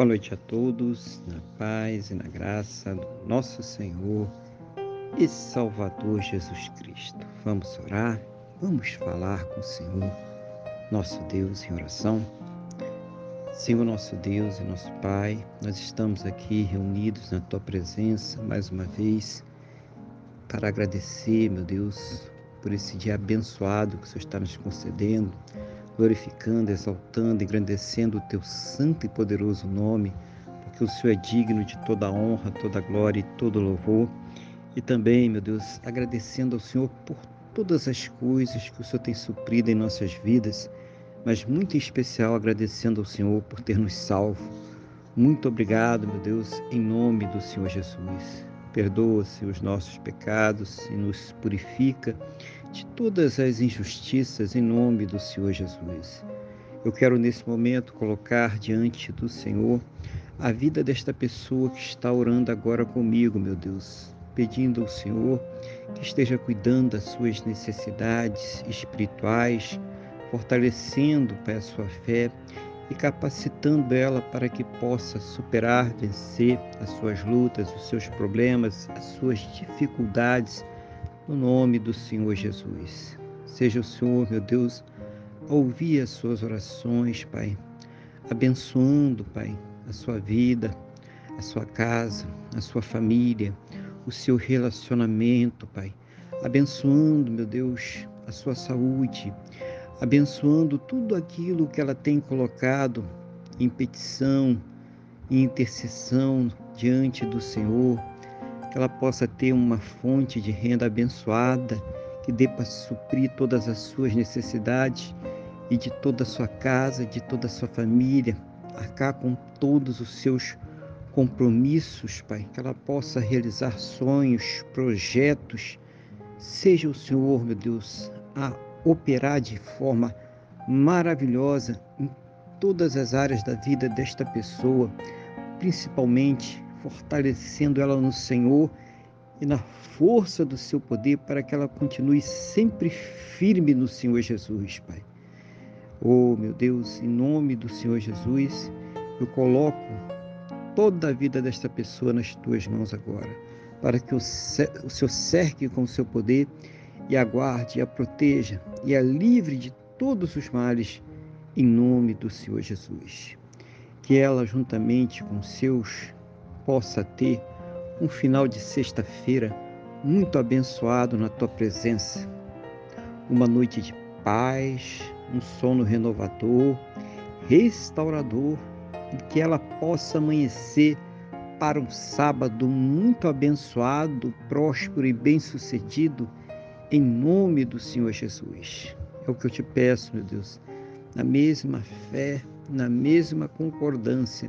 Boa noite a todos, na paz e na graça do nosso Senhor e Salvador Jesus Cristo. Vamos orar, vamos falar com o Senhor, nosso Deus, em oração. Senhor, nosso Deus e nosso Pai, nós estamos aqui reunidos na Tua presença mais uma vez para agradecer, meu Deus, por esse dia abençoado que o Senhor está nos concedendo glorificando, exaltando, engrandecendo o teu santo e poderoso nome, porque o Senhor é digno de toda honra, toda glória e todo louvor. E também, meu Deus, agradecendo ao Senhor por todas as coisas que o Senhor tem suprido em nossas vidas, mas muito em especial agradecendo ao Senhor por ter nos salvo. Muito obrigado, meu Deus, em nome do Senhor Jesus. Perdoa-se os nossos pecados e nos purifica de todas as injustiças em nome do Senhor Jesus. Eu quero nesse momento colocar diante do Senhor a vida desta pessoa que está orando agora comigo, meu Deus, pedindo ao Senhor que esteja cuidando das suas necessidades espirituais, fortalecendo, Pai, a sua fé e capacitando ela para que possa superar, vencer as suas lutas, os seus problemas, as suas dificuldades, no nome do Senhor Jesus. Seja o Senhor, meu Deus, a ouvir as suas orações, Pai, abençoando, Pai, a sua vida, a sua casa, a sua família, o seu relacionamento, Pai, abençoando, meu Deus, a sua saúde, abençoando tudo aquilo que ela tem colocado em petição, em intercessão diante do Senhor, que ela possa ter uma fonte de renda abençoada, que dê para suprir todas as suas necessidades e de toda a sua casa, de toda a sua família, arcar com todos os seus compromissos, Pai, que ela possa realizar sonhos, projetos. Seja o Senhor, meu Deus, a operar de forma maravilhosa em todas as áreas da vida desta pessoa, principalmente fortalecendo ela no Senhor e na força do seu poder para que ela continue sempre firme no Senhor Jesus, Pai. Oh, meu Deus, em nome do Senhor Jesus, eu coloco toda a vida desta pessoa nas tuas mãos agora, para que o Senhor cerque com o seu poder e a guarde, e a proteja e a livre de todos os males, em nome do Senhor Jesus. Que ela, juntamente com seus, possa ter um final de sexta-feira muito abençoado na tua presença. Uma noite de paz, um sono renovador, restaurador, e que ela possa amanhecer para um sábado muito abençoado, próspero e bem-sucedido em nome do Senhor Jesus. É o que eu te peço, meu Deus, na mesma fé, na mesma concordância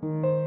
thank you.